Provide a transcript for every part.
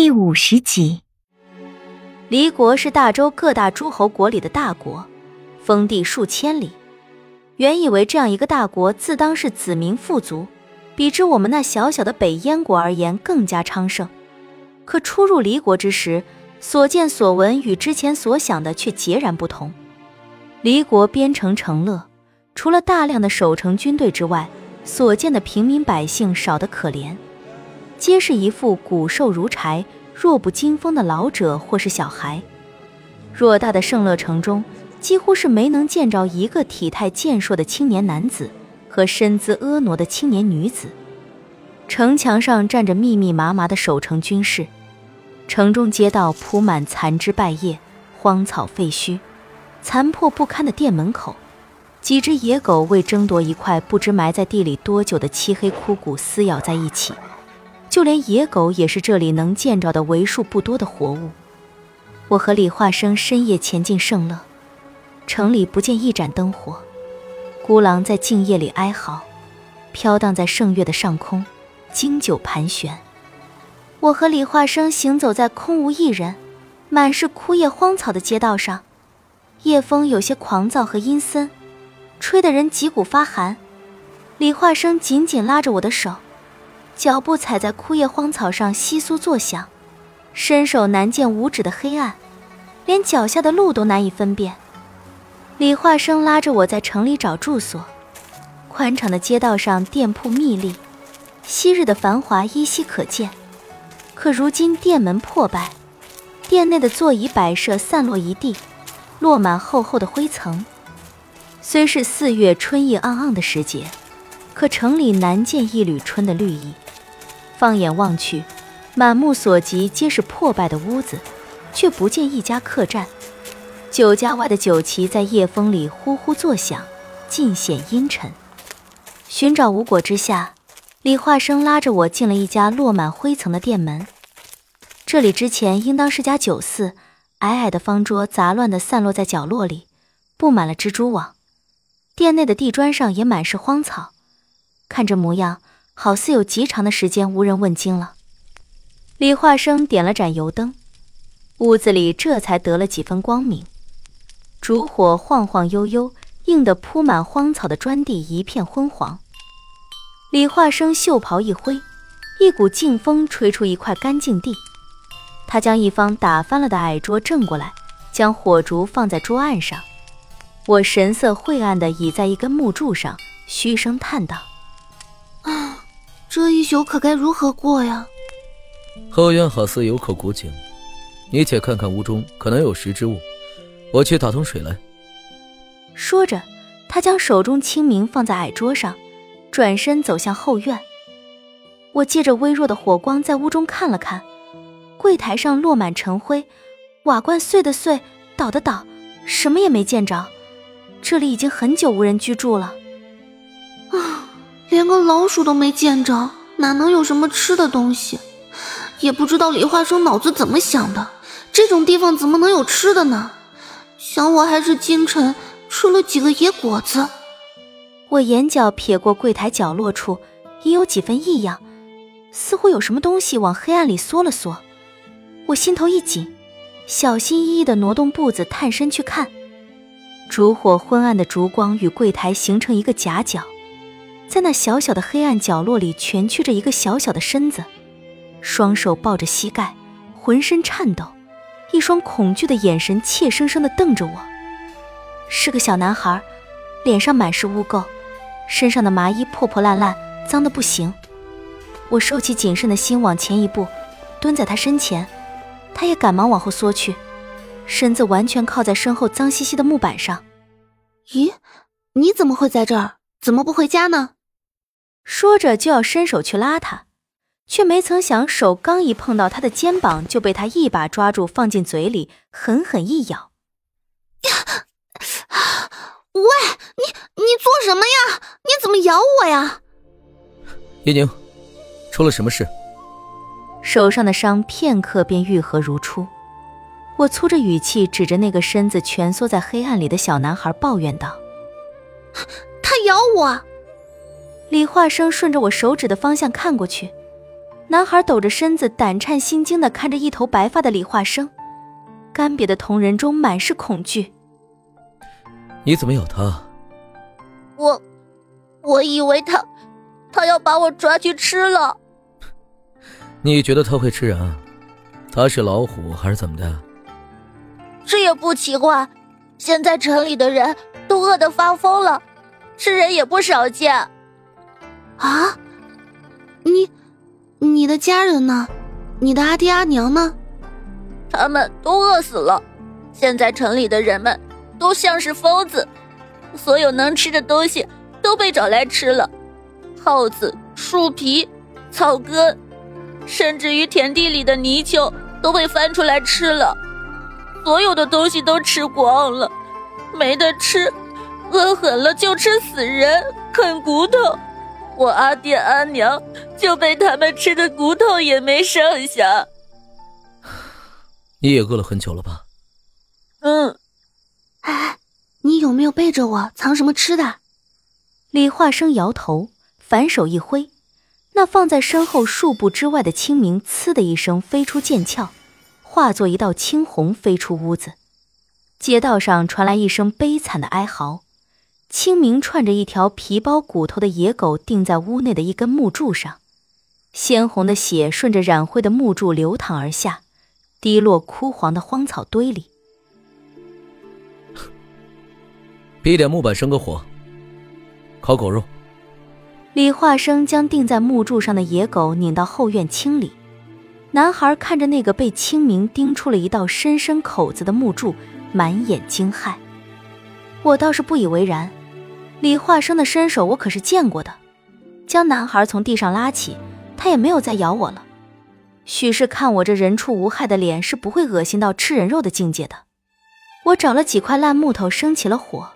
第五十集，离国是大周各大诸侯国里的大国，封地数千里。原以为这样一个大国自当是子民富足，比之我们那小小的北燕国而言更加昌盛。可初入离国之时，所见所闻与之前所想的却截然不同。离国边城城乐，除了大量的守城军队之外，所见的平民百姓少得可怜。皆是一副骨瘦如柴、弱不禁风的老者或是小孩。偌大的圣乐城中，几乎是没能见着一个体态健硕的青年男子和身姿婀娜的青年女子。城墙上站着密密麻麻的守城军士，城中街道铺满残枝败叶、荒草废墟，残破不堪的店门口，几只野狗为争夺一块不知埋在地里多久的漆黑枯骨撕咬在一起。就连野狗也是这里能见着的为数不多的活物。我和李化生深夜前进圣乐，城里不见一盏灯火，孤狼在静夜里哀嚎，飘荡在圣月的上空，经久盘旋。我和李化生行走在空无一人、满是枯叶荒草的街道上，夜风有些狂躁和阴森，吹得人脊骨发寒。李化生紧紧拉着我的手。脚步踩在枯叶荒草上，窸窣作响，伸手难见五指的黑暗，连脚下的路都难以分辨。李化生拉着我在城里找住所，宽敞的街道上店铺密立，昔日的繁华依稀可见。可如今店门破败，店内的座椅摆设散落一地，落满厚厚的灰层。虽是四月春意盎盎的时节，可城里难见一缕春的绿意。放眼望去，满目所及皆是破败的屋子，却不见一家客栈。酒家外的酒旗在夜风里呼呼作响，尽显阴沉。寻找无果之下，李化生拉着我进了一家落满灰层的店门。这里之前应当是家酒肆，矮矮的方桌杂乱地散落在角落里，布满了蜘蛛网。店内的地砖上也满是荒草，看这模样。好似有极长的时间无人问津了。李化生点了盏油灯，屋子里这才得了几分光明。烛火晃晃悠悠，映得铺满荒草的砖地一片昏黄。李化生袖袍一挥，一股劲风吹出一块干净地。他将一方打翻了的矮桌正过来，将火烛放在桌案上。我神色晦暗地倚在一根木柱上，嘘声叹道。这一宿可该如何过呀？后院好似有口古井，你且看看屋中可能有食之物，我去打桶水来。说着，他将手中清明放在矮桌上，转身走向后院。我借着微弱的火光在屋中看了看，柜台上落满尘灰，瓦罐碎的碎，倒的倒，什么也没见着。这里已经很久无人居住了。连个老鼠都没见着，哪能有什么吃的东西？也不知道李化生脑子怎么想的，这种地方怎么能有吃的呢？想我还是今晨吃了几个野果子。我眼角瞥过柜台角落处，已有几分异样，似乎有什么东西往黑暗里缩了缩。我心头一紧，小心翼翼地挪动步子，探身去看。烛火昏暗的烛光与柜台形成一个夹角。在那小小的黑暗角落里，蜷曲着一个小小的身子，双手抱着膝盖，浑身颤抖，一双恐惧的眼神怯生生地瞪着我。是个小男孩，脸上满是污垢，身上的麻衣破破烂烂，脏得不行。我收起谨慎的心，往前一步，蹲在他身前，他也赶忙往后缩去，身子完全靠在身后脏兮兮的木板上。咦，你怎么会在这儿？怎么不回家呢？说着就要伸手去拉他，却没曾想手刚一碰到他的肩膀，就被他一把抓住，放进嘴里，狠狠一咬。呀！喂，你你做什么呀？你怎么咬我呀？叶宁，出了什么事？手上的伤片刻便愈合如初。我粗着语气指着那个身子蜷缩在黑暗里的小男孩，抱怨道：“他咬我。”李化生顺着我手指的方向看过去，男孩抖着身子，胆颤心惊的看着一头白发的李化生，干瘪的瞳仁中满是恐惧。你怎么有他？我，我以为他，他要把我抓去吃了。你觉得他会吃人？他是老虎还是怎么的？这也不奇怪，现在城里的人都饿得发疯了，吃人也不少见。啊，你，你的家人呢？你的阿爹阿娘呢？他们都饿死了。现在城里的人们都像是疯子，所有能吃的东西都被找来吃了，耗子、树皮、草根，甚至于田地里的泥鳅都被翻出来吃了。所有的东西都吃光了，没得吃，饿狠了就吃死人，啃骨头。我阿爹阿娘就被他们吃的骨头也没剩下。你也饿了很久了吧？嗯。哎，你有没有背着我藏什么吃的？李化生摇头，反手一挥，那放在身后数步之外的清明，呲的一声飞出剑鞘，化作一道青红飞出屋子。街道上传来一声悲惨的哀嚎。清明串着一条皮包骨头的野狗钉在屋内的一根木柱上，鲜红的血顺着染灰的木柱流淌而下，滴落枯黄的荒草堆里。逼点木板生个火，烤狗肉。李化生将钉在木柱上的野狗拧到后院清理。男孩看着那个被清明钉出了一道深深口子的木柱，满眼惊骇。我倒是不以为然。李化生的身手我可是见过的，将男孩从地上拉起，他也没有再咬我了。许是看我这人畜无害的脸是不会恶心到吃人肉的境界的。我找了几块烂木头，生起了火，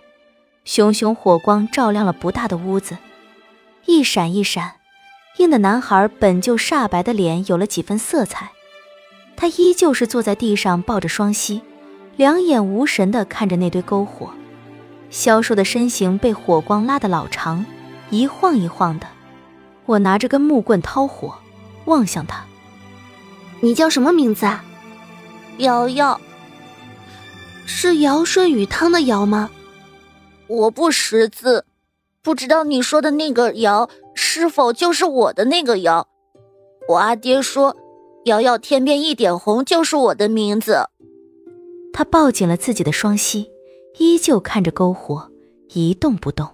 熊熊火光照亮了不大的屋子，一闪一闪，映的男孩本就煞白的脸有了几分色彩。他依旧是坐在地上抱着双膝，两眼无神地看着那堆篝火。消瘦的身形被火光拉得老长，一晃一晃的。我拿着根木棍掏火，望向他：“你叫什么名字啊？”“瑶瑶。”“是尧舜禹汤的尧吗？”“我不识字，不知道你说的那个尧是否就是我的那个尧。”“我阿爹说，瑶瑶天边一点红就是我的名字。”他抱紧了自己的双膝。依旧看着篝火，一动不动。